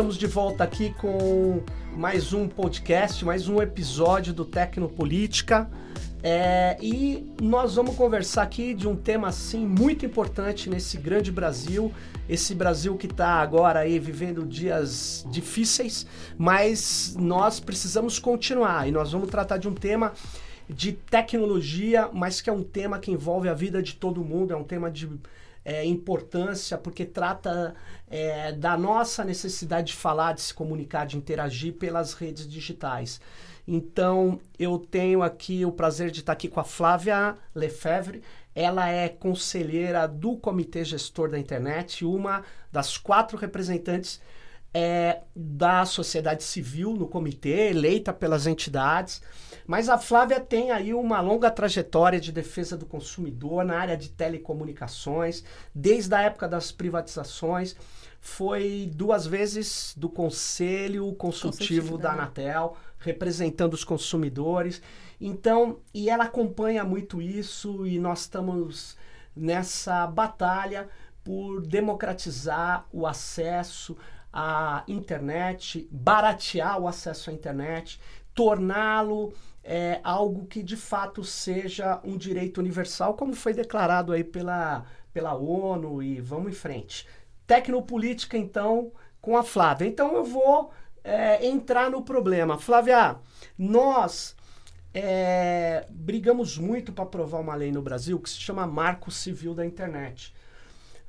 estamos de volta aqui com mais um podcast, mais um episódio do Tecnopolítica. É, e nós vamos conversar aqui de um tema assim muito importante nesse grande Brasil, esse Brasil que está agora aí vivendo dias difíceis, mas nós precisamos continuar e nós vamos tratar de um tema de tecnologia, mas que é um tema que envolve a vida de todo mundo, é um tema de é, importância, porque trata é, da nossa necessidade de falar, de se comunicar, de interagir pelas redes digitais. Então, eu tenho aqui o prazer de estar aqui com a Flávia Lefebvre. Ela é conselheira do Comitê Gestor da Internet, uma das quatro representantes é, da sociedade civil no comitê, eleita pelas entidades. Mas a Flávia tem aí uma longa trajetória de defesa do consumidor na área de telecomunicações, desde a época das privatizações. Foi duas vezes do Conselho Consultivo da Anatel, representando os consumidores. Então, e ela acompanha muito isso e nós estamos nessa batalha por democratizar o acesso à internet, baratear o acesso à internet, torná-lo é, algo que de fato seja um direito universal, como foi declarado aí pela, pela ONU e vamos em frente. Tecnopolítica, então, com a Flávia. Então eu vou é, entrar no problema. Flávia, nós é, brigamos muito para aprovar uma lei no Brasil que se chama Marco Civil da Internet.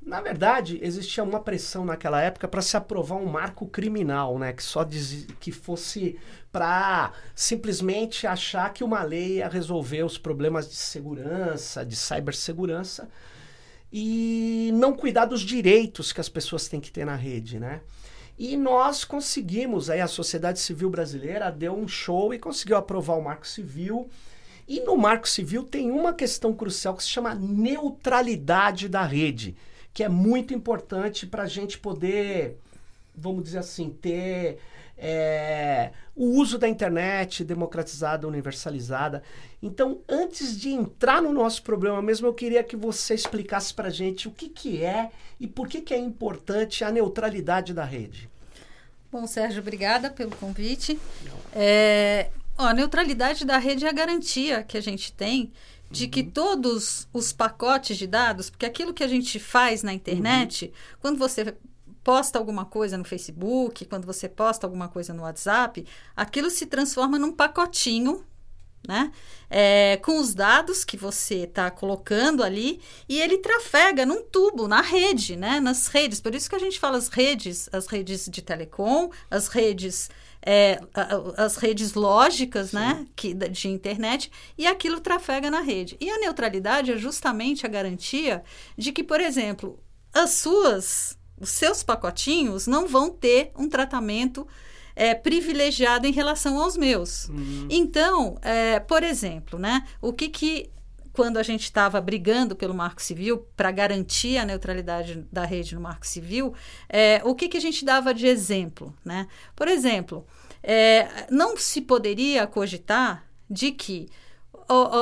Na verdade, existia uma pressão naquela época para se aprovar um marco criminal, né? Que só diz, que fosse para simplesmente achar que uma lei ia resolver os problemas de segurança, de cibersegurança e não cuidar dos direitos que as pessoas têm que ter na rede, né? E nós conseguimos, aí a sociedade civil brasileira deu um show e conseguiu aprovar o Marco Civil. E no Marco Civil tem uma questão crucial que se chama neutralidade da rede que é muito importante para a gente poder, vamos dizer assim, ter é, o uso da internet democratizada, universalizada. Então, antes de entrar no nosso problema mesmo, eu queria que você explicasse para a gente o que, que é e por que, que é importante a neutralidade da rede. Bom, Sérgio, obrigada pelo convite. É, ó, a neutralidade da rede é a garantia que a gente tem de que uhum. todos os pacotes de dados, porque aquilo que a gente faz na internet, uhum. quando você posta alguma coisa no Facebook, quando você posta alguma coisa no WhatsApp, aquilo se transforma num pacotinho, né? É, com os dados que você está colocando ali e ele trafega num tubo, na rede, né? Nas redes. Por isso que a gente fala as redes, as redes de telecom, as redes é, as redes lógicas né, que, de internet e aquilo trafega na rede. E a neutralidade é justamente a garantia de que, por exemplo, as suas, os seus pacotinhos não vão ter um tratamento é, privilegiado em relação aos meus. Uhum. Então, é, por exemplo, né, o que que quando a gente estava brigando pelo Marco Civil para garantir a neutralidade da rede no Marco Civil, é, o que, que a gente dava de exemplo, né? Por exemplo, é, não se poderia cogitar de que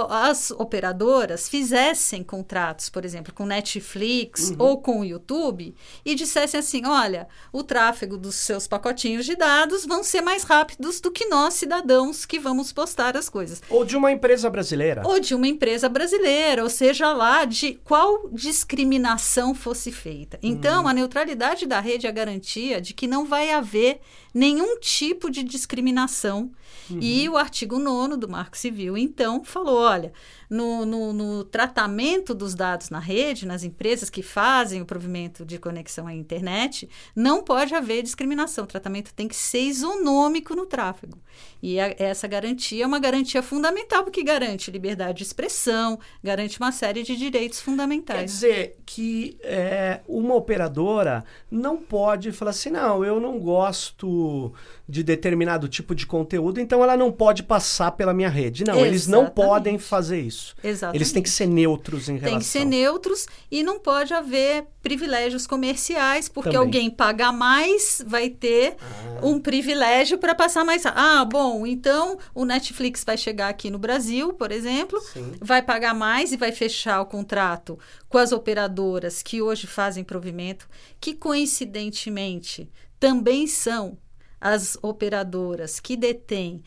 as operadoras fizessem contratos, por exemplo, com Netflix uhum. ou com o YouTube e dissessem assim: olha, o tráfego dos seus pacotinhos de dados vão ser mais rápidos do que nós, cidadãos, que vamos postar as coisas. Ou de uma empresa brasileira. Ou de uma empresa brasileira, ou seja lá de qual discriminação fosse feita. Então, uhum. a neutralidade da rede é a garantia de que não vai haver nenhum tipo de discriminação. Uhum. E o artigo 9 do Marco Civil, então, falou: olha, no, no, no, tratamento dos dados na rede, nas empresas que fazem o provimento de conexão à internet, não pode haver discriminação. O tratamento tem que ser isonômico no tráfego. E a, essa garantia é uma garantia fundamental, porque garante liberdade de expressão, garante uma série de direitos fundamentais. Quer dizer que é, uma operadora não pode falar assim, não, eu não gosto de determinado tipo de conteúdo, então ela não pode passar pela minha rede. Não, Exatamente. eles não podem fazer isso. Isso. Exatamente. Eles têm que ser neutros em relação. Tem que ser neutros e não pode haver privilégios comerciais, porque Também. alguém paga mais, vai ter Ah. um privilégio para passar mais. Ah, bom, então o Netflix vai chegar aqui no Brasil, por exemplo, Sim. vai pagar mais e vai fechar o contrato com as operadoras que hoje fazem provimento, que coincidentemente também são as operadoras que detêm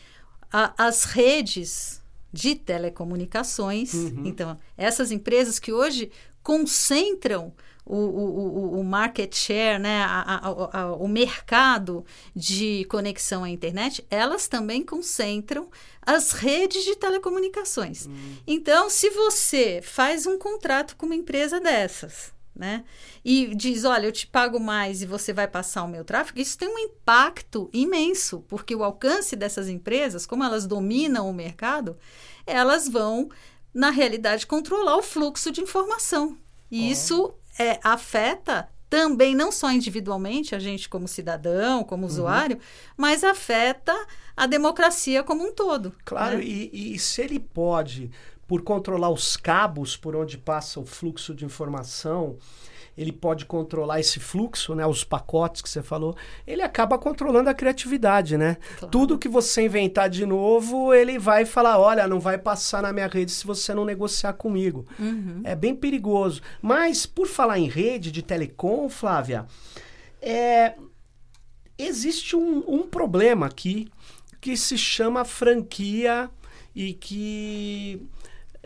a- as redes de telecomunicações. Uhum. Então, essas empresas que hoje concentram o, o, o- market share, né, a- a- a- o mercado de conexão à internet, elas também concentram as redes de telecomunicações. Então, se você faz um contrato com uma empresa dessas, né, e diz, olha, eu te pago mais e você vai passar o meu tráfego, isso tem um impacto imenso, porque o alcance dessas empresas, como elas dominam o mercado, elas vão, na realidade, controlar o fluxo de informação. E isso é, afeta também, não só individualmente, a gente como cidadão, como usuário, mas afeta a democracia como um todo. Claro, né? e, e se ele pode, por controlar os cabos por onde passa o fluxo de informação, ele pode controlar esse fluxo, né, os pacotes que você falou, ele acaba controlando a criatividade, né? Claro. Tudo que você inventar de novo, ele vai falar, olha, não vai passar na minha rede se você não negociar comigo. Uhum. É bem perigoso. Mas, por falar em rede de telecom, Flávia, é, existe um, um problema aqui que se chama franquia e que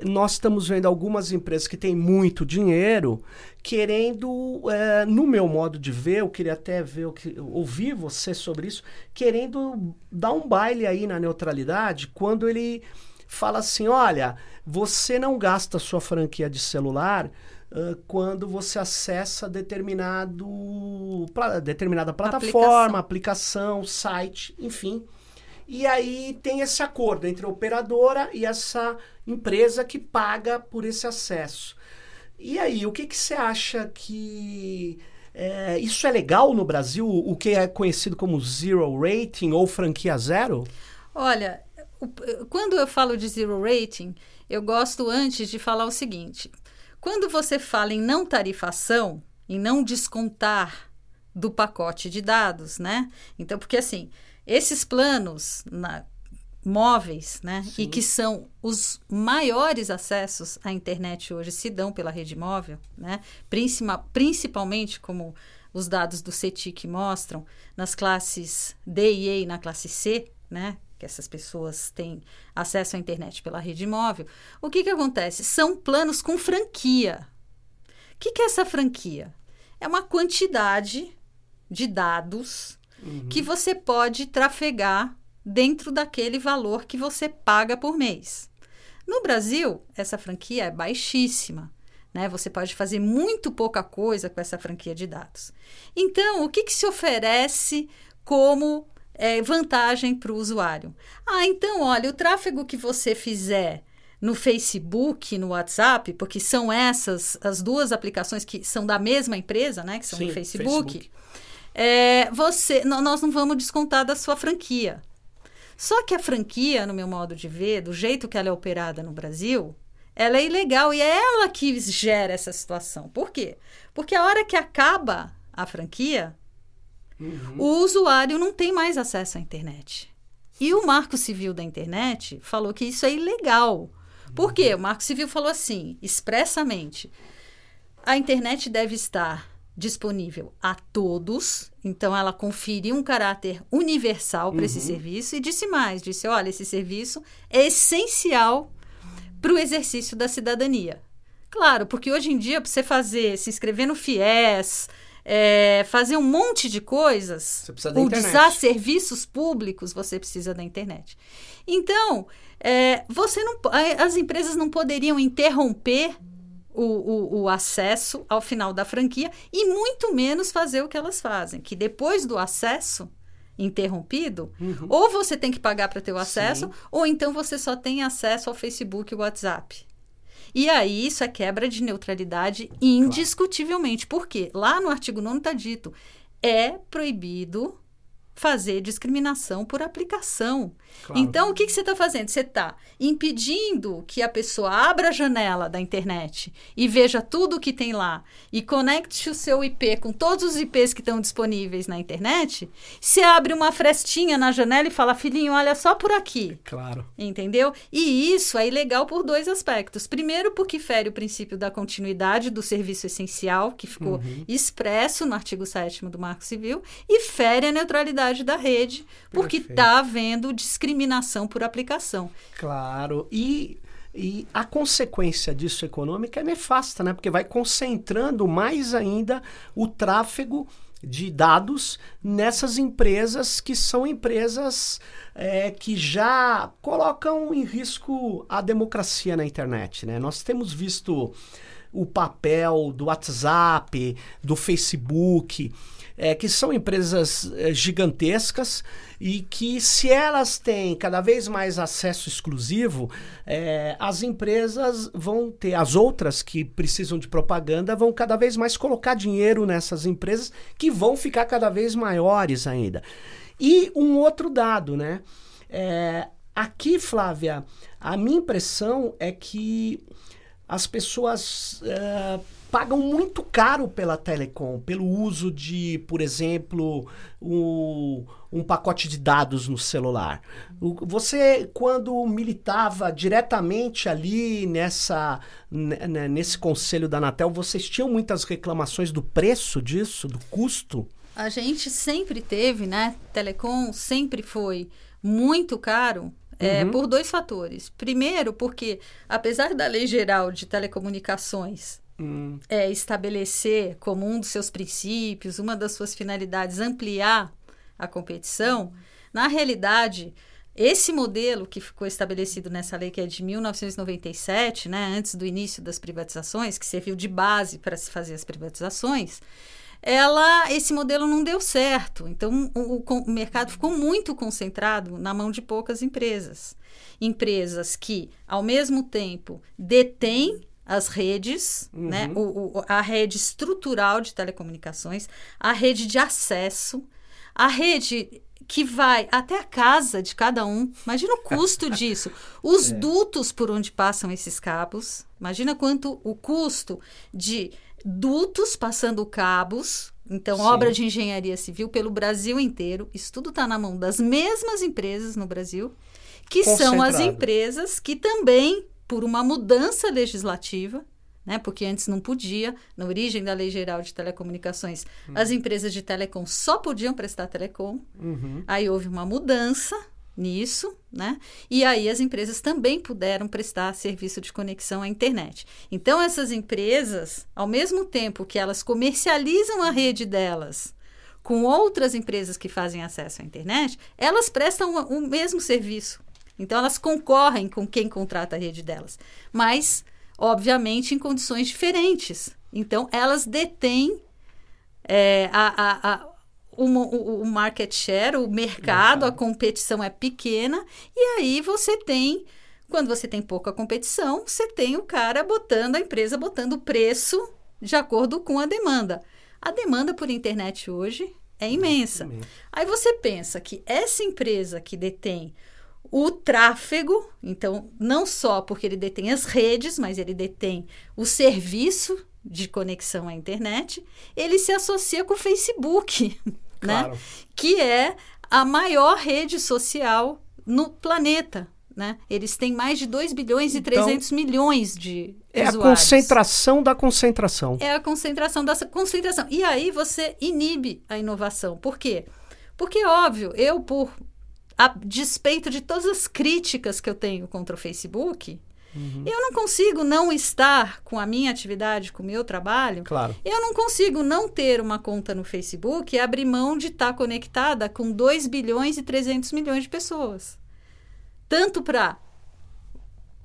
nós estamos vendo algumas empresas que têm muito dinheiro querendo, é, no meu modo de ver, eu queria até ver o que, ouvir você sobre isso, querendo dar um baile aí na neutralidade quando ele fala assim, olha, você não gasta sua franquia de celular quando você acessa determinado determinada plataforma, aplicação, site, enfim. E aí tem esse acordo entre a operadora e essa empresa que paga por esse acesso. E aí, o que, que você acha que. é, isso é legal no Brasil? O que é conhecido como zero rating ou franquia zero? Olha, quando eu falo de zero rating, eu gosto antes de falar o seguinte: quando você fala em não tarifação, em não descontar do pacote de dados, né? Então, porque assim, esses planos na- móveis, né? E Sim. que são os maiores acessos à internet hoje se dão pela rede móvel, né? Princima- principalmente como os dados do CETIC mostram, nas classes D e E e na classe C, né? Que essas pessoas têm acesso à internet pela rede móvel. O que, que acontece? São planos com franquia. O que, que é essa franquia? É uma quantidade de dados que você pode trafegar dentro daquele valor que você paga por mês. No Brasil, essa franquia é baixíssima. Né? Você pode fazer muito pouca coisa com essa franquia de dados. Então, o que, que se oferece como é, vantagem para o usuário? Ah, então, olha, o tráfego que você fizer no Facebook, no WhatsApp, porque são essas as duas aplicações que são da mesma empresa, né? Que são Sim, o Facebook. Facebook. É, você, nós não vamos descontar da sua franquia. Só que a franquia, no meu modo de ver, do jeito que ela é operada no Brasil, ela é ilegal e é ela que gera essa situação. Por quê? Porque a hora que acaba a franquia, Uhum. o usuário não tem mais acesso à internet. E o Marco Civil da Internet falou que isso é ilegal. Por quê? O Marco Civil falou assim, expressamente: a internet deve estar disponível a todos, então ela conferiu um caráter universal para esse Uhum. serviço e disse mais, disse, olha, esse serviço é essencial para o exercício da cidadania. Claro, porque hoje em dia, para você fazer, se inscrever no FIES, é, fazer um monte de coisas, internet. usar serviços públicos, você precisa da internet. Então, é, você não, as empresas não poderiam interromper o, o- o acesso ao final da franquia e muito menos fazer o que elas fazem, que depois do acesso interrompido, Uhum. ou você tem que pagar para ter o acesso, Sim. ou então você só tem acesso ao Facebook e WhatsApp. E aí isso é quebra de neutralidade indiscutivelmente. Por quê? Lá no artigo 9 está dito, é proibido fazer discriminação por aplicação. Claro. Então, o que, que você está fazendo? Você está impedindo que a pessoa abra a janela da internet e veja tudo o que tem lá e conecte o seu IP com todos os IPs que estão disponíveis na internet. Você abre uma frestinha na janela e fala, filhinho, olha só por aqui. Claro. Entendeu? E isso é ilegal por dois aspectos. Primeiro, porque fere o princípio da continuidade do serviço essencial, que ficou Uhum. expresso no artigo 7 do Marco Civil, e fere a neutralidade da rede, porque está havendo discriminação por aplicação. Claro. E, e a consequência disso econômica é nefasta, né? Porque vai concentrando mais ainda o tráfego de dados nessas empresas que são empresas é, que já colocam em risco a democracia na internet, né? Nós temos visto o papel do WhatsApp, do Facebook, é, que são empresas é, gigantescas e que se elas têm cada vez mais acesso exclusivo, é, as empresas vão ter, as outras que precisam de propaganda vão cada vez mais colocar dinheiro nessas empresas que vão ficar cada vez maiores ainda. E um outro dado, né? É, aqui, Flávia, a minha impressão é que as pessoas eh, pagam muito caro pela telecom, pelo uso de, por exemplo, o- um pacote de dados no celular. O- Você, quando militava diretamente ali nessa, nesse conselho da Anatel, vocês tinham muitas reclamações do preço disso, do custo? A gente sempre teve, né? Telecom sempre foi muito caro. é, Uhum. por dois fatores. Primeiro, porque apesar da Lei Geral de Telecomunicações É, estabelecer como um dos seus princípios, uma das suas finalidades, ampliar a competição, na realidade, esse modelo que ficou estabelecido nessa lei, que é de 1997, né, antes do início das privatizações, que serviu de base para se fazer as privatizações, ela, esse modelo não deu certo. Então, o, o mercado ficou muito concentrado na mão de poucas empresas. Empresas que, ao mesmo tempo, detêm as redes, Uhum. né? O, o- a rede estrutural de telecomunicações, a rede de acesso, a rede que vai até a casa de cada um. Imagina o custo disso. Os dutos por onde passam esses cabos. Imagina quanto o custo de dutos passando cabos. Então, Sim. obra de engenharia civil pelo Brasil inteiro. Isso tudo está na mão das mesmas empresas no Brasil, que são as empresas que também, por uma mudança legislativa, né, porque antes não podia, na origem da Lei Geral de Telecomunicações, as empresas de telecom só podiam prestar telecom. uhum. Aí houve uma mudança nisso, né? E aí as empresas também puderam prestar serviço de conexão à internet. Então essas empresas, ao mesmo tempo que elas comercializam a rede delas com outras empresas que fazem acesso à internet, elas prestam o mesmo serviço. Então elas concorrem com quem contrata a rede delas, mas obviamente em condições diferentes. Então elas detêm é, a, a, a, o, o, o market share, o mercado, a competição é pequena, e aí você tem, quando você tem pouca competição, você tem o cara botando, a empresa botando o preço de acordo com a demanda. A demanda por internet hoje é imensa. Imensa. Aí você pensa que essa empresa que detém o tráfego, então não só porque ele detém as redes, mas ele detém o serviço de conexão à internet, ele se associa com o Facebook, Claro. né? Que é a maior rede social no planeta, né? Eles têm mais de 2 bilhões e Então, 300 milhões de É a usuários. concentração da concentração. É a concentração dessa concentração. E aí você inibe a inovação. Por quê? Porque, óbvio, eu, por a despeito de todas as críticas que eu tenho contra o Facebook, eu não consigo não estar com a minha atividade, com o meu trabalho. Claro. Eu não consigo não ter uma conta no Facebook e abrir mão de estar conectada com 2 bilhões e 300 milhões de pessoas. Tanto para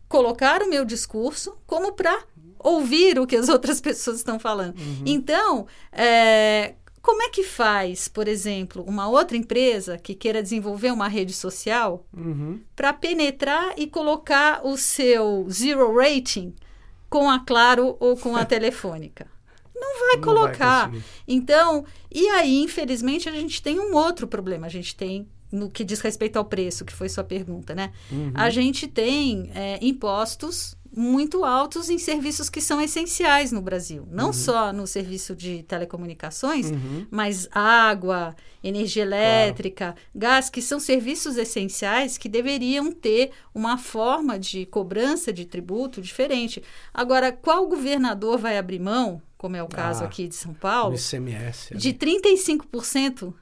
colocar o meu discurso, como para ouvir o que as outras pessoas estão falando. Então, é, como é que faz, por exemplo, uma outra empresa que queira desenvolver uma rede social Uhum. para penetrar e colocar o seu zero rating com a Claro ou com a Telefônica? Não vai Não colocar. vai então, e aí, infelizmente, a gente tem um outro problema. A gente tem, no que diz respeito ao preço, que foi sua pergunta, né? Uhum. A gente tem é, impostos muito altos em serviços que são essenciais no Brasil. Não só no serviço de telecomunicações, Uhum. mas água, energia elétrica, gás, que são serviços essenciais que deveriam ter uma forma de cobrança de tributo diferente. Agora, qual governador vai abrir mão, como é o caso Ah, aqui de São Paulo, ICMS. de 35%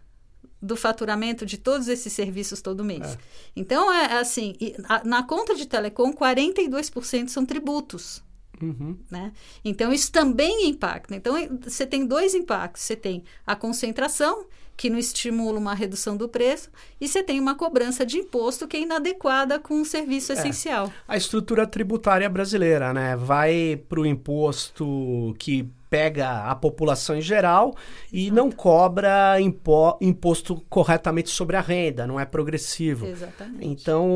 do faturamento de todos esses serviços todo mês? É. Então, é assim, e a- na conta de telecom, 42% são tributos Uhum. né? Então, isso também impacta. Então, você tem dois impactos. Você tem a concentração, que não estimula uma redução do preço, e você tem uma cobrança de imposto que é inadequada com o serviço essencial. A estrutura tributária brasileira, né? Vai para o imposto que pega a população em geral e não cobra impo- imposto corretamente sobre a renda, não é progressivo. Exatamente. Então,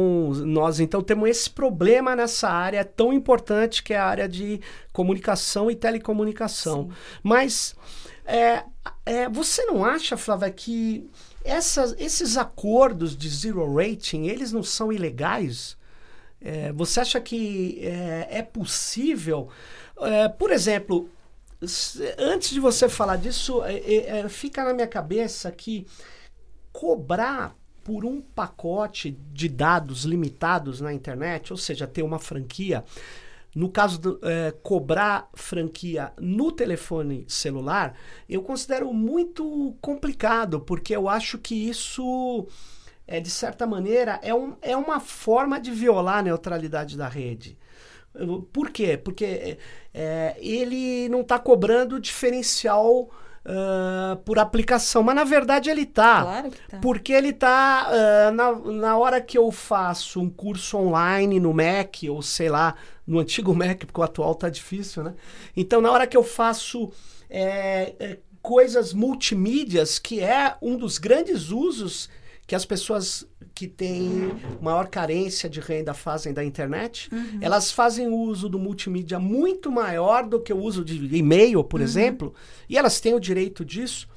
nós então temos esse problema nessa área tão importante que é a área de comunicação e telecomunicação. Mas é, é, você não acha, Flávia, que essas- esses acordos de zero rating, eles não são ilegais? É, você acha que é, é possível? É, por exemplo, antes de você falar disso, é, é, é, fica na minha cabeça que cobrar por um pacote de dados limitados na internet, ou seja, ter uma franquia, no caso do é, cobrar franquia no telefone celular, eu considero muito complicado, porque eu acho que isso, é, de certa maneira, é, um, é uma forma de violar a neutralidade da rede. Por quê? Porque é, ele não está cobrando diferencial ah, por aplicação, mas na verdade ele está. Claro que tá. Porque ele está na, na hora que eu faço um curso online no Mac, ou sei lá, no antigo Mac, porque o atual tá difícil, né? Então, na hora que eu faço é, é, coisas multimídias, que é um dos grandes usos que as pessoas que têm maior carência de renda fazem da internet, elas fazem uso do multimídia muito maior do que o uso de e-mail, por exemplo, e elas têm o direito disso.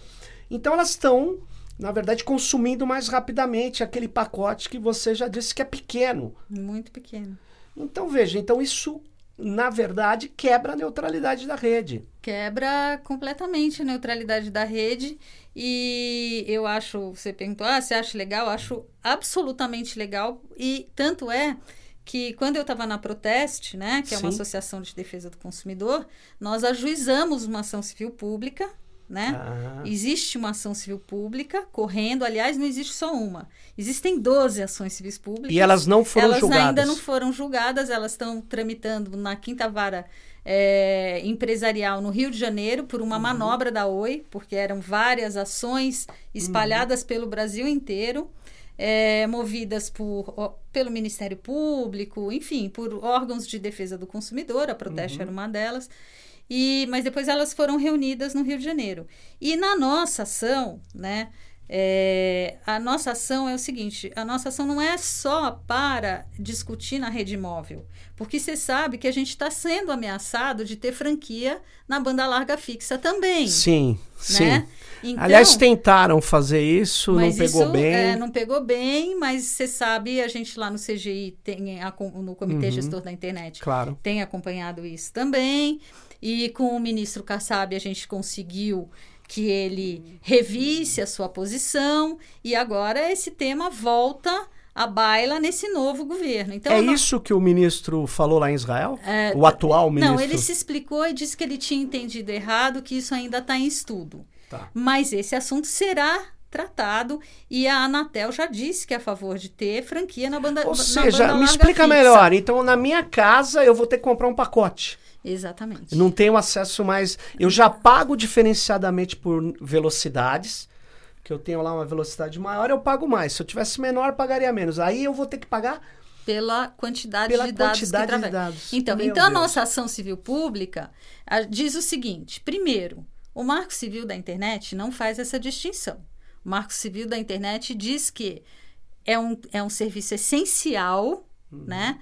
Então elas estão, na verdade, consumindo mais rapidamente aquele pacote que você já disse que é pequeno. Muito pequeno. Então veja, então isso na verdade quebra a neutralidade da rede. Quebra completamente a neutralidade da rede. E eu acho, você perguntou, ah, você acha legal? Eu acho absolutamente legal. E tanto é que quando eu estava na Proteste, né, que é uma Sim. associação de defesa do consumidor, nós ajuizamos uma ação civil pública, né? Ah, Existe uma ação civil pública correndo, aliás, não existe só uma. Existem 12 ações civis públicas. e elas não foram elas julgadas. ainda não foram julgadas, elas estão tramitando na quinta vara é, empresarial no Rio de Janeiro por Uhum. uma manobra da Oi, porque eram várias ações espalhadas Uhum. pelo Brasil inteiro. é, movidas por, pelo Ministério Público, enfim, por órgãos de defesa do consumidor, a Proteste Uhum. era uma delas. E, mas depois elas foram reunidas no Rio de Janeiro. E na nossa ação, né? É, a nossa ação é o seguinte: a nossa ação não é só para discutir na rede móvel, porque você sabe que a gente está sendo ameaçado de ter franquia na banda larga fixa também. Sim, sim. Né? Então, Aliás, tentaram fazer isso, não pegou isso, bem. é, não pegou bem, mas você sabe, a gente lá no CGI, tem a, no Comitê Uhum. Gestor da Internet, Claro. tem acompanhado isso também. E com o ministro Kassab a gente conseguiu que ele revisse a sua posição e agora esse tema volta à baila nesse novo governo. Então, é nó- isso que o ministro falou lá em Israel? É, o atual ministro? Não, ele se explicou e disse que ele tinha entendido errado, que isso ainda está em estudo. Tá. Mas esse assunto será tratado e a Anatel já disse que é a favor de ter franquia na banda Ou na seja, banda me explica fixa. melhor. Então, na minha casa, eu vou ter que comprar um pacote. Exatamente. Não tenho acesso mais. Eu já pago diferenciadamente por velocidades. Que eu tenho lá uma velocidade maior, eu pago mais. Se eu tivesse menor, pagaria menos. Aí eu vou ter que pagar Pela quantidade pela de dados quantidade que de dados. Então, Meu então a nossa ação civil pública ah, diz o seguinte: primeiro, o Marco Civil da Internet não faz essa distinção. O Marco Civil da Internet diz que é um, é um serviço essencial, Uhum. né?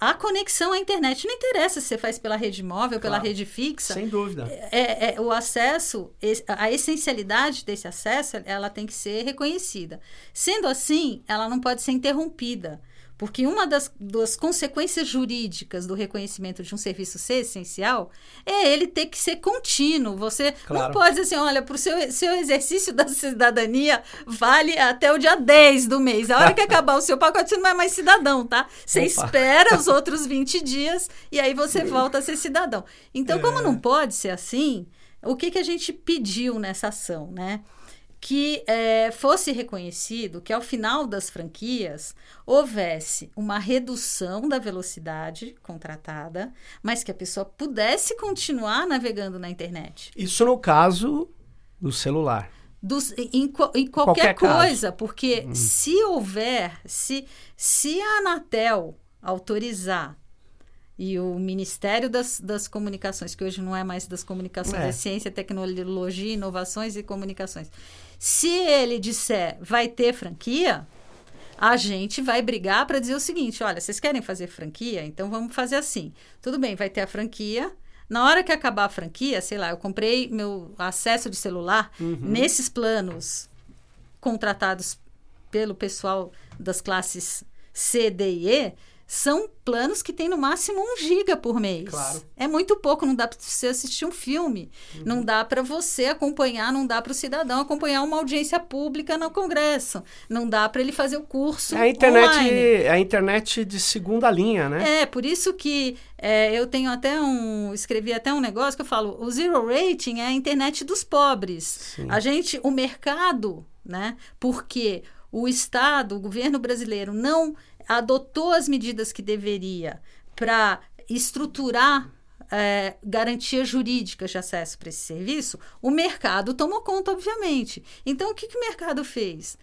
A conexão à internet. Não interessa se você faz pela rede móvel, pela Claro. rede fixa. Sem dúvida. É, é, o acesso, es- a essencialidade desse acesso, ela tem que ser reconhecida. Sendo assim, ela não pode ser interrompida. Porque uma das, das consequências jurídicas do reconhecimento de um serviço ser essencial é ele ter que ser contínuo. Você Claro. não pode dizer assim, olha, para o seu, seu exercício da cidadania vale até o dia 10 do mês. A hora que acabar o seu pacote, você não é mais cidadão, tá? Você Opa. espera os outros 20 dias e aí você volta a ser cidadão. Então, como É. não pode ser assim, o que, que a gente pediu nessa ação, né? Que eh, fosse reconhecido que ao final das franquias houvesse uma redução da velocidade contratada, mas que a pessoa pudesse continuar navegando na internet. Isso no caso do celular. Dos- em, em Qualquer qualquer, caso. coisa, porque se houver, se, se a Anatel autorizar e o Ministério das, das Comunicações, que hoje não é mais das comunicações, É. é, ciência, tecnologia, inovações e comunicações, se ele disser vai ter franquia, a gente vai brigar para dizer o seguinte: olha, vocês querem fazer franquia? Então vamos fazer assim. Tudo bem, vai ter a franquia. Na hora que acabar a franquia, sei lá, eu comprei meu acesso de celular nesses planos contratados pelo pessoal das classes C, D e E, são planos que têm no máximo um giga por mês. Claro. É muito pouco, não dá para você assistir um filme, não dá para você acompanhar, não dá para o cidadão acompanhar uma audiência pública no Congresso, não dá para ele fazer o curso É a internet, online. é a internet de segunda linha, né? É, por isso que é, eu tenho até um. Escrevi até um negócio que eu falo: o zero rating é a internet dos pobres. Sim. A gente, o mercado, né? Porque o Estado, o governo brasileiro, não adotou as medidas que deveria para estruturar é, garantias jurídicas de acesso para esse serviço, o mercado tomou conta, obviamente. Então, o que, que o mercado fez?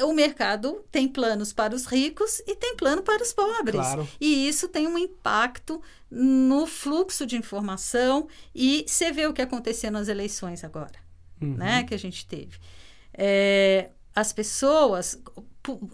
O mercado tem planos para os ricos e tem plano para os pobres. Claro. E isso tem um impacto no fluxo de informação e você vê o que aconteceu nas eleições agora, Uhum. né? Que a gente teve. É, as pessoas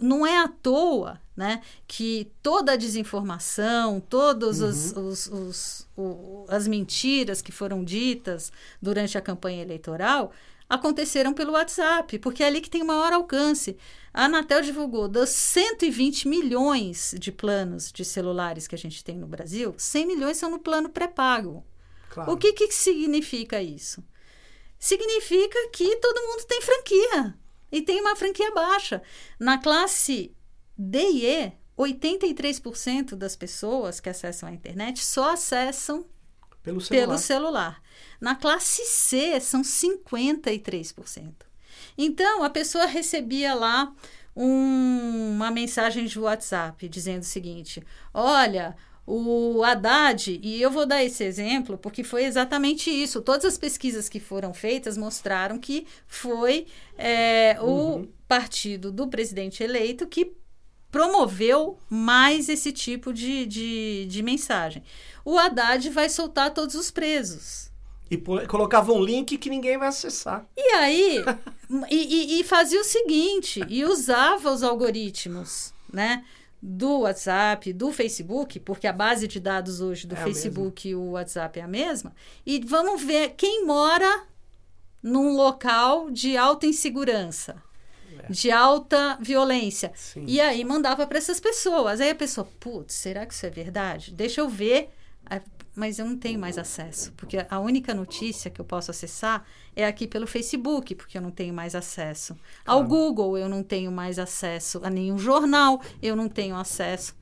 não é à toa, né? Que toda a desinformação, todos os, os- os- o- as mentiras que foram ditas durante a campanha eleitoral aconteceram pelo WhatsApp, porque é ali que tem o maior alcance. A Anatel divulgou dos 120 milhões de planos de celulares que a gente tem no Brasil, 100 milhões são no plano pré-pago. Claro. O que, que significa isso? Significa que todo mundo tem franquia e tem uma franquia baixa. Na classe D e E, 83% das pessoas que acessam a internet só acessam Pelo celular. pelo celular. Na classe C, são 53%. Então, a pessoa recebia lá um- uma mensagem de WhatsApp dizendo o seguinte: Olha, o Haddad, e eu vou dar esse exemplo porque foi exatamente isso. Todas as pesquisas que foram feitas mostraram que foi é, o partido do presidente eleito que promoveu mais esse tipo de, de, de mensagem. O Haddad vai soltar todos os presos. E colocava um link que ninguém vai acessar. E aí, e, e- e fazia o seguinte, e usava os algoritmos, né? Do WhatsApp, do Facebook, porque a base de dados hoje do É Facebook e o WhatsApp é a mesma. E vamos ver quem mora num local de alta insegurança, de alta violência. Sim. E aí mandava para essas pessoas. Aí a pessoa, putz, será que isso é verdade? Deixa eu ver. Mas eu não tenho mais acesso, porque a única notícia que eu posso acessar é aqui pelo Facebook, porque eu não tenho mais acesso. Ao Google eu não tenho mais acesso a nenhum jornal, eu não tenho acesso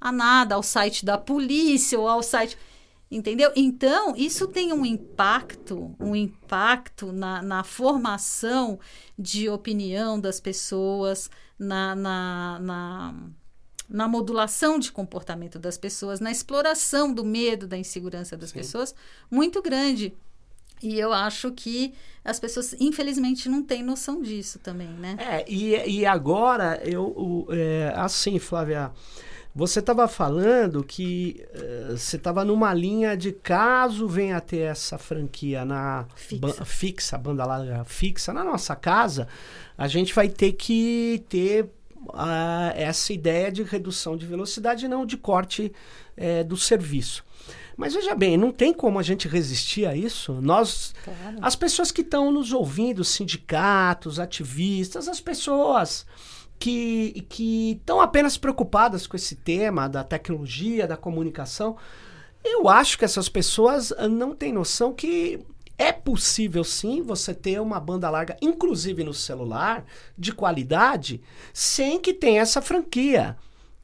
a nada, ao site da polícia ou ao site. Entendeu? Então, isso tem um impacto, um impacto na, na formação de opinião das pessoas, na, na, na, na modulação de comportamento das pessoas, na exploração do medo, da insegurança das Sim. pessoas, muito grande. E eu acho que as pessoas, infelizmente, não têm noção disso também, né? É, e, e agora, eu, o- é, assim, Flávia, você estava falando que eh, você estava numa linha de caso venha a ter essa franquia na Fixa. ba- fixa, banda larga fixa, na nossa casa, a gente vai ter que ter uh, essa ideia de redução de velocidade, não de corte uh, do serviço. Mas veja bem, não tem como a gente resistir a isso. Nós, claro. as pessoas que estão nos ouvindo, sindicatos, ativistas, as pessoas que estão apenas preocupadas com esse tema da tecnologia, da comunicação, eu acho que essas pessoas ah, não têm noção que é possível sim você ter uma banda larga, inclusive no celular, de qualidade, sem que tenha essa franquia.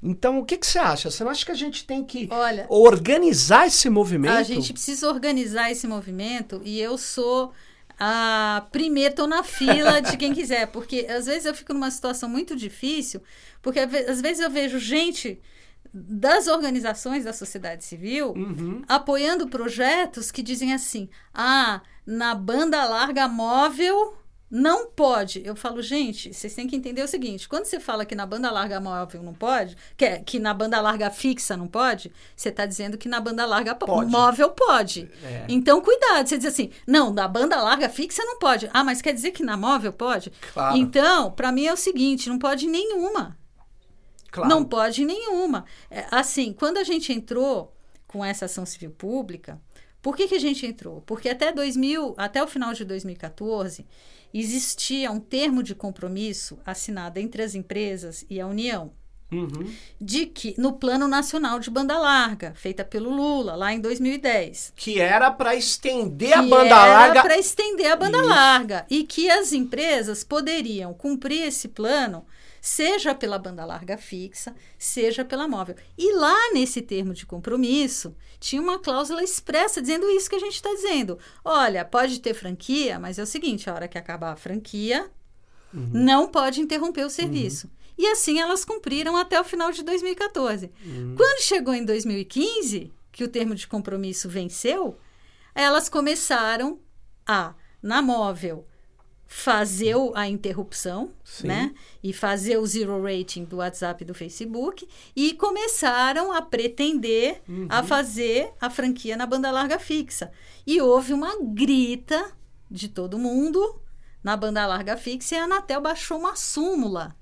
Então, o que, que você acha? Você não acha que a gente tem que Olha, organizar esse movimento? A gente precisa organizar esse movimento e eu sou a primeira, estou na fila de quem quiser, porque às vezes eu fico numa situação muito difícil, porque às vezes eu vejo gente das organizações da sociedade civil uhum. apoiando projetos que dizem assim: ah, na banda larga móvel não pode. Eu falo, gente, vocês têm que entender o seguinte: quando você fala que na banda larga móvel não pode, que, é, que na banda larga fixa não pode, você está dizendo que na banda larga pode. móvel pode. É. Então, cuidado. Você diz assim, não, na banda larga fixa não pode. Ah, mas quer dizer que na móvel pode? Claro. Então, para mim é o seguinte: não pode nenhuma. Claro. Não pode nenhuma. É, assim, quando a gente entrou com essa ação civil pública, por que, que a gente entrou? Porque até 2000, até o final de 2014 existia um termo de compromisso assinado entre as empresas e a União. Uhum. De que no Plano Nacional de Banda Larga, feita pelo Lula lá em 2010, que era para estender a banda larga, era para estender a banda Isso. larga e que as empresas poderiam cumprir esse plano seja pela banda larga fixa, seja pela móvel. E lá nesse termo de compromisso, tinha uma cláusula expressa dizendo isso que a gente está dizendo. Olha, pode ter franquia, mas é o seguinte: a hora que acabar a franquia, uhum. não pode interromper o serviço. Uhum. E assim elas cumpriram até o final de 2014. Uhum. Quando chegou em 2015, que o termo de compromisso venceu, elas começaram a, na móvel, fazer a interrupção, Sim. né? E fazer o zero rating do WhatsApp e do Facebook e começaram a pretender uhum. a fazer a franquia na banda larga fixa. E houve uma grita de todo mundo na banda larga fixa e a Anatel baixou uma súmula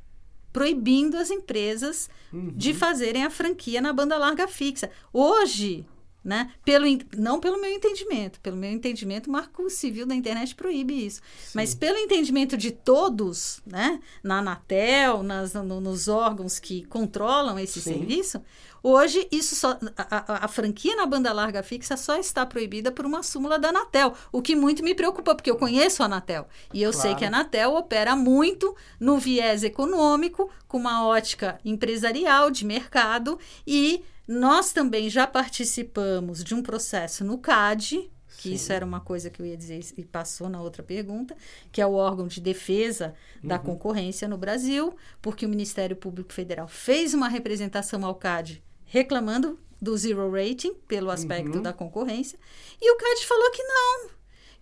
proibindo as empresas uhum. de fazerem a franquia na banda larga fixa. Hoje, né? Pelo, não pelo meu entendimento. Pelo meu entendimento, o Marco Civil da Internet proíbe isso. Sim. Mas pelo entendimento de todos, né? na Anatel, nas, no, nos órgãos que controlam esse Sim. serviço, hoje isso só. A, a, a, franquia na banda larga fixa só está proibida por uma súmula da Anatel. O que muito me preocupa, porque eu conheço a Anatel. E eu claro. sei que a Anatel opera muito no viés econômico, com uma ótica empresarial, de mercado, e nós também já participamos de um processo no CAD, que Sim. isso era uma coisa que eu ia dizer e passou na outra pergunta, que é o órgão de defesa da uhum. concorrência no Brasil, porque o Ministério Público Federal fez uma representação ao CAD reclamando do zero rating pelo aspecto uhum. da concorrência, e o CAD falou que não,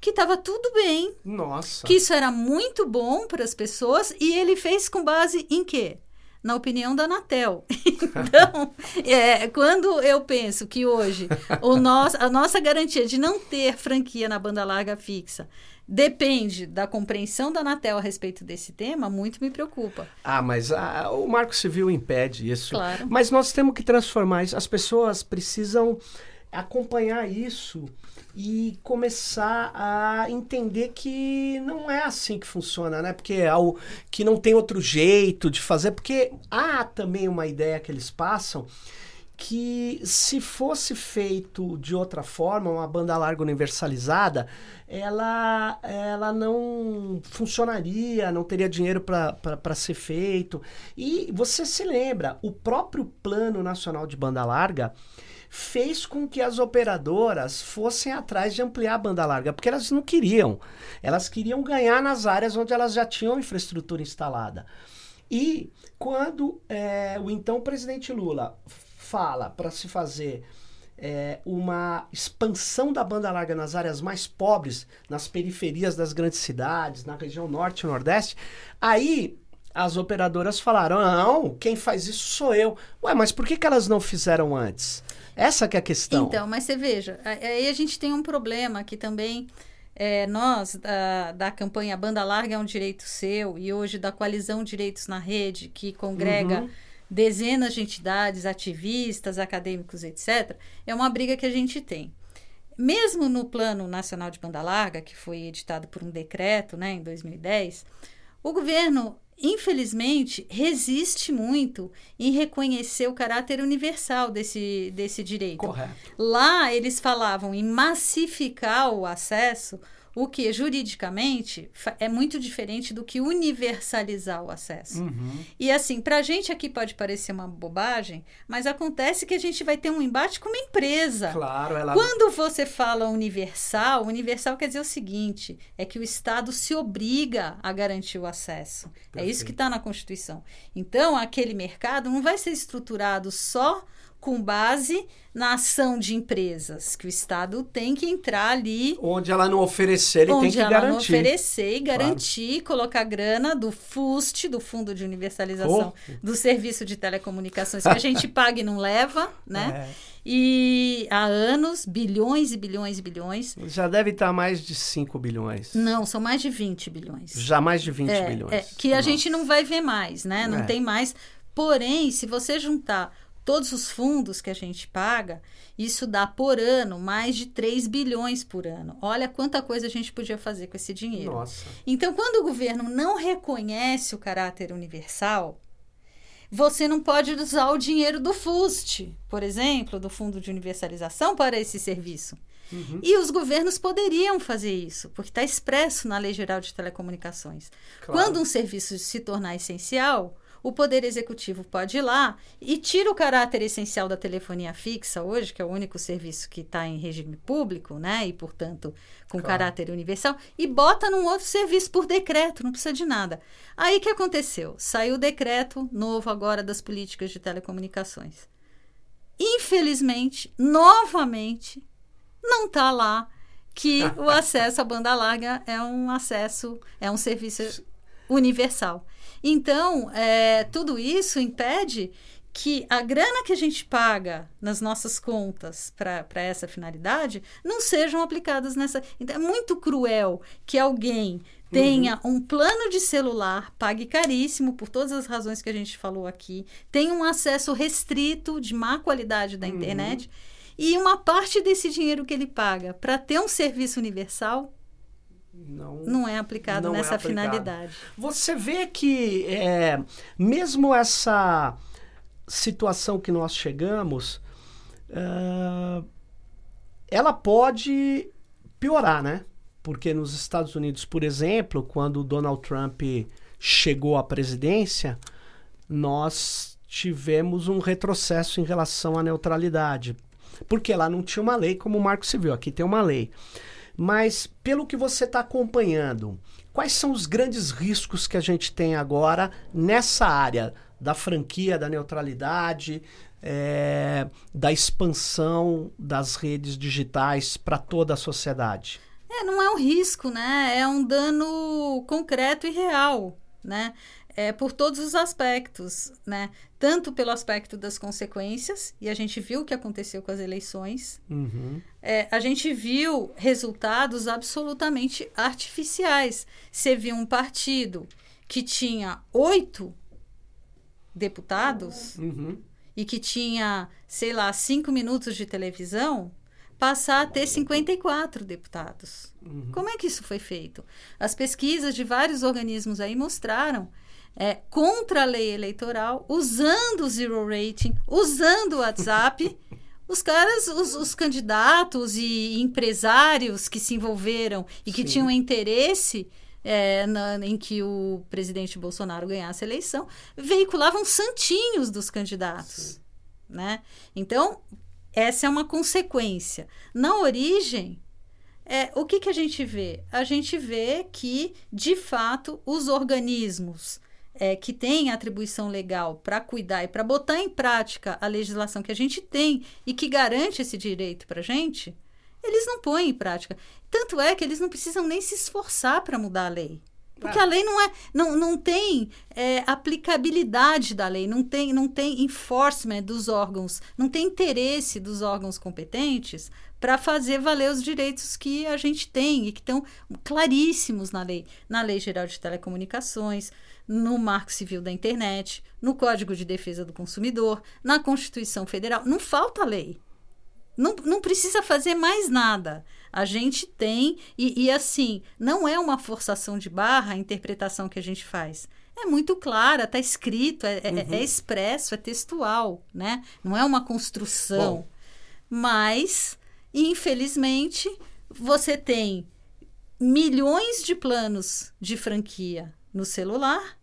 que estava tudo bem. Nossa. Que isso era muito bom para as pessoas e ele fez com base em quê? Na opinião da Anatel. Então, é, quando eu penso que hoje o nosso, a nossa garantia de não ter franquia na banda larga fixa depende da compreensão da Anatel a respeito desse tema, muito me preocupa. Ah, mas a, o Marco Civil impede isso. Claro. Mas nós temos que transformar isso. As pessoas precisam acompanhar isso e começar a entender que não é assim que funciona, né? Porque é algo que não tem outro jeito de fazer, porque há também uma ideia que eles passam que se fosse feito de outra forma, uma banda larga universalizada, ela, ela não funcionaria, não teria dinheiro para ser feito. E você se lembra, o próprio Plano Nacional de Banda Larga, fez com que as operadoras fossem atrás de ampliar a banda larga, porque elas não queriam. Elas queriam ganhar nas áreas onde elas já tinham infraestrutura instalada. E quando é, o então presidente Lula fala para se fazer é, uma expansão da banda larga nas áreas mais pobres, nas periferias das grandes cidades, na região norte e nordeste, aí as operadoras falaram: não, quem faz isso sou eu. Ué, mas por que, que elas não fizeram antes? Essa que é a questão. Então, mas você veja, aí a gente tem um problema que também é, nós, da, da campanha Banda Larga é um Direito Seu, e hoje da Coalizão Direitos na Rede, que congrega uhum. dezenas de entidades, ativistas, acadêmicos, etc., é uma briga que a gente tem. Mesmo no Plano Nacional de Banda Larga, que foi editado por um decreto né, em 2010, o governo infelizmente, resiste muito em reconhecer o caráter universal desse, desse direito. Correto. Lá eles falavam em massificar o acesso o que juridicamente é muito diferente do que universalizar o acesso. Uhum. E assim, para a gente aqui pode parecer uma bobagem, mas acontece que a gente vai ter um embate com uma empresa. Claro, ela... Quando você fala universal, universal quer dizer o seguinte: é que o Estado se obriga a garantir o acesso. Perfeito. É isso que está na Constituição. Então, aquele mercado não vai ser estruturado só com base na ação de empresas, que o Estado tem que entrar ali. Onde ela não oferecer, ele tem que garantir. Onde ela não oferecer e garantir, claro. colocar grana do FUST, do Fundo de Universalização oh. do Serviço de Telecomunicações, que a gente paga e não leva, né? É. E há anos, bilhões e bilhões e bilhões. Já deve estar mais de 5 bilhões. Não, são mais de 20 bilhões. Já mais de 20 é, bilhões. É, que Nossa. a gente não vai ver mais, né? Não é. tem mais. Porém, se você juntar todos os fundos que a gente paga, isso dá por ano mais de 3 bilhões por ano. Olha quanta coisa a gente podia fazer com esse dinheiro. Nossa. Então, quando o governo não reconhece o caráter universal, você não pode usar o dinheiro do FUST, por exemplo, do Fundo de Universalização, para esse serviço. Uhum. E os governos poderiam fazer isso, porque está expresso na Lei Geral de Telecomunicações. Claro. Quando um serviço se tornar essencial, o Poder Executivo pode ir lá e tira o caráter essencial da telefonia fixa hoje, que é o único serviço que está em regime público, né? E, portanto, com claro. caráter universal, e bota num outro serviço por decreto, não precisa de nada. Aí que aconteceu? Saiu o decreto novo agora das políticas de telecomunicações. Infelizmente, novamente, não está lá que o acesso à banda larga é um acesso, é um serviço universal. Então, é, tudo isso impede que a grana que a gente paga nas nossas contas para essa finalidade não sejam aplicadas nessa. Então, é muito cruel que alguém tenha uhum. um plano de celular, pague caríssimo por todas as razões que a gente falou aqui, tenha um acesso restrito de má qualidade da uhum. internet e uma parte desse dinheiro que ele paga para ter um serviço universal não, não é aplicado não é nessa é aplicado. finalidade. Você vê que é, mesmo essa situação que nós chegamos, uh, ela pode piorar, né? Porque nos Estados Unidos, por exemplo, quando o Donald Trump chegou à presidência, nós tivemos um retrocesso em relação à neutralidade. Porque lá não tinha uma lei como o Marco Civil, aqui tem uma lei. Mas pelo que você está acompanhando, quais são os grandes riscos que a gente tem agora nessa área da franquia, da neutralidade, é, da expansão das redes digitais para toda a sociedade? É, não é um risco, né? É um dano concreto e real, né? É, por todos os aspectos, né? Tanto pelo aspecto das consequências, e a gente viu o que aconteceu com as eleições, uhum. é, a gente viu resultados absolutamente artificiais. Você viu um partido que tinha oito deputados uhum. e que tinha, sei lá, cinco minutos de televisão, passar a ter 54 deputados. Uhum. Como é que isso foi feito? As pesquisas de vários organismos aí mostraram é, contra a lei eleitoral, usando o zero rating, usando o WhatsApp. os caras, os, os, candidatos e empresários que se envolveram e que Sim. tinham interesse é, na, em que o presidente Bolsonaro ganhasse a eleição, veiculavam santinhos dos candidatos. Né? Então, essa é uma consequência. Na origem, é, o que, que a gente vê? A gente vê que, de fato, os organismos é, que tem atribuição legal para cuidar e para botar em prática a legislação que a gente tem e que garante esse direito para a gente, eles não põem em prática. Tanto é que eles não precisam nem se esforçar para mudar a lei. Porque a lei não é, não, não tem é, aplicabilidade da lei, não tem, não tem enforcement dos órgãos, não tem interesse dos órgãos competentes para fazer valer os direitos que a gente tem e que estão claríssimos na lei, na Lei Geral de Telecomunicações, no Marco Civil da Internet, no Código de Defesa do Consumidor, na Constituição Federal. Não falta lei. Não, não precisa fazer mais nada. A gente tem, e, e assim, não é uma forçação de barra a interpretação que a gente faz é muito clara, está escrito, é, é, uhum. é, expresso, é textual, né? Não é uma construção. Bom. Mas, infelizmente, você tem milhões de planos de franquia no celular.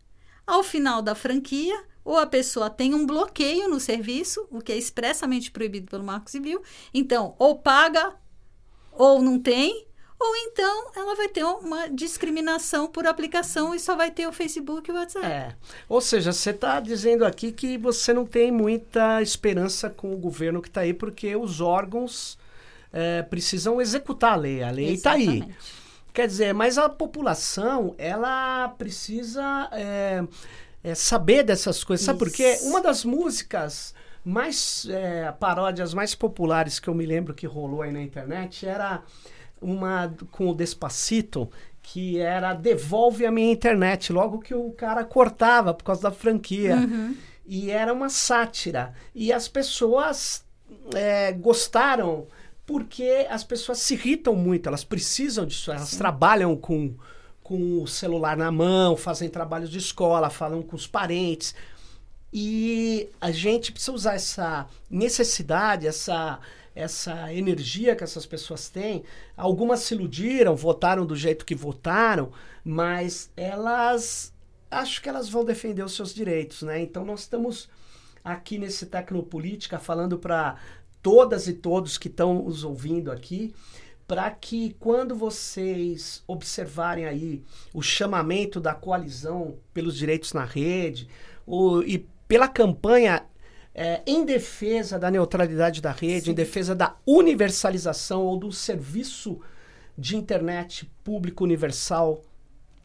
Ao final da franquia, ou a pessoa tem um bloqueio no serviço, o que é expressamente proibido pelo Marco Civil. Então, ou paga ou não tem, ou então ela vai ter uma discriminação por aplicação e só vai ter o Facebook e o WhatsApp. É. Ou seja, você está dizendo aqui que você não tem muita esperança com o governo que está aí, porque os órgãos é, precisam executar a lei. A lei está aí. Quer dizer, mas a população, ela precisa. É, é, saber dessas coisas. Isso. Sabe por quê? Uma das músicas mais é, paródias mais populares que eu me lembro que rolou aí na internet era uma com o Despacito que era devolve a minha internet logo que o cara cortava por causa da franquia uhum. e era uma sátira e as pessoas é, gostaram porque as pessoas se irritam muito elas precisam disso elas Sim. trabalham com com o celular na mão, fazem trabalhos de escola, falam com os parentes. E a gente precisa usar essa necessidade, essa, essa energia que essas pessoas têm. Algumas se iludiram, votaram do jeito que votaram, mas elas acho que elas vão defender os seus direitos, né? Então nós estamos aqui nesse Tecnopolítica falando para todas e todos que estão nos ouvindo aqui para que quando vocês observarem aí o chamamento da coalizão pelos direitos na rede o, e pela campanha é, em defesa da neutralidade da rede, Sim. em defesa da universalização ou do serviço de internet público universal,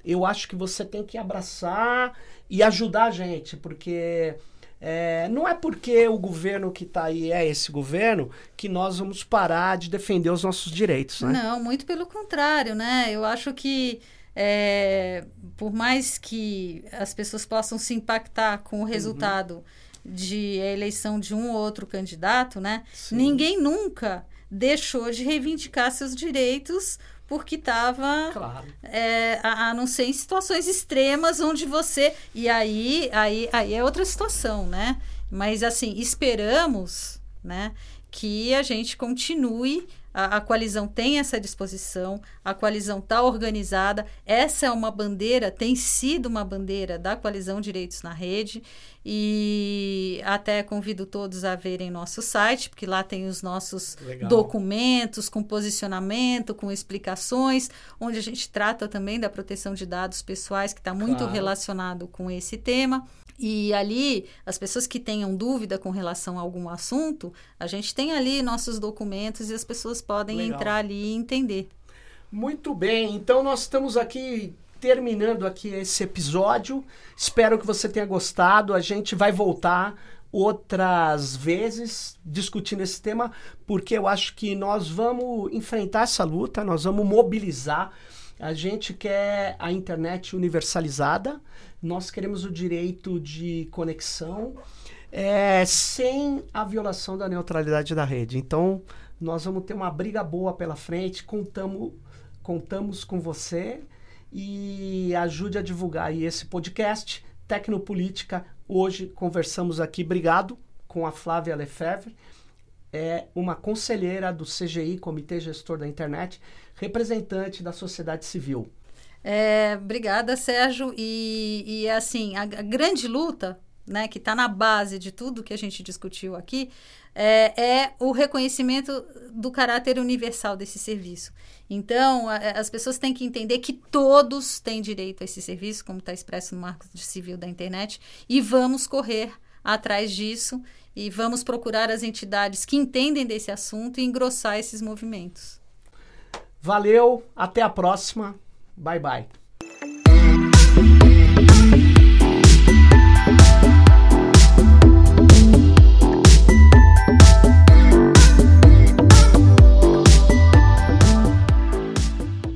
eu acho que você tem que abraçar e ajudar a gente, porque é, não é porque o governo que está aí é esse governo que nós vamos parar de defender os nossos direitos. Né? Não, muito pelo contrário, né? Eu acho que é, por mais que as pessoas possam se impactar com o uhum. resultado uhum. de eleição de um ou outro candidato, né? Sim. Ninguém nunca deixou de reivindicar seus direitos porque estava claro. é, a, a, não ser em situações extremas onde você e aí aí aí é outra situação né mas assim esperamos né que a gente continue a, a coalizão tem essa disposição, a coalizão está organizada. Essa é uma bandeira, tem sido uma bandeira da coalizão Direitos na Rede. E até convido todos a verem nosso site, porque lá tem os nossos Legal. documentos com posicionamento, com explicações, onde a gente trata também da proteção de dados pessoais, que está muito claro. relacionado com esse tema. E ali, as pessoas que tenham dúvida com relação a algum assunto, a gente tem ali nossos documentos e as pessoas podem Legal. entrar ali e entender. Muito bem, então nós estamos aqui terminando aqui esse episódio. Espero que você tenha gostado. A gente vai voltar outras vezes discutindo esse tema, porque eu acho que nós vamos enfrentar essa luta, nós vamos mobilizar. A gente quer a internet universalizada, nós queremos o direito de conexão é, sem a violação da neutralidade da rede. Então, nós vamos ter uma briga boa pela frente, contamos, contamos com você e ajude a divulgar esse podcast, Tecnopolítica. Hoje conversamos aqui, obrigado, com a Flávia Lefebvre, é uma conselheira do CGI, Comitê Gestor da Internet, representante da sociedade civil. É, obrigada, Sérgio. E, e assim, a, a grande luta, né, que está na base de tudo que a gente discutiu aqui, é, é, o reconhecimento do caráter universal desse serviço. Então, a, as pessoas têm que entender que todos têm direito a esse serviço, como está expresso no Marco Civil da Internet, e vamos correr atrás disso e vamos procurar as entidades que entendem desse assunto e engrossar esses movimentos. Valeu, até a próxima. Bye bye.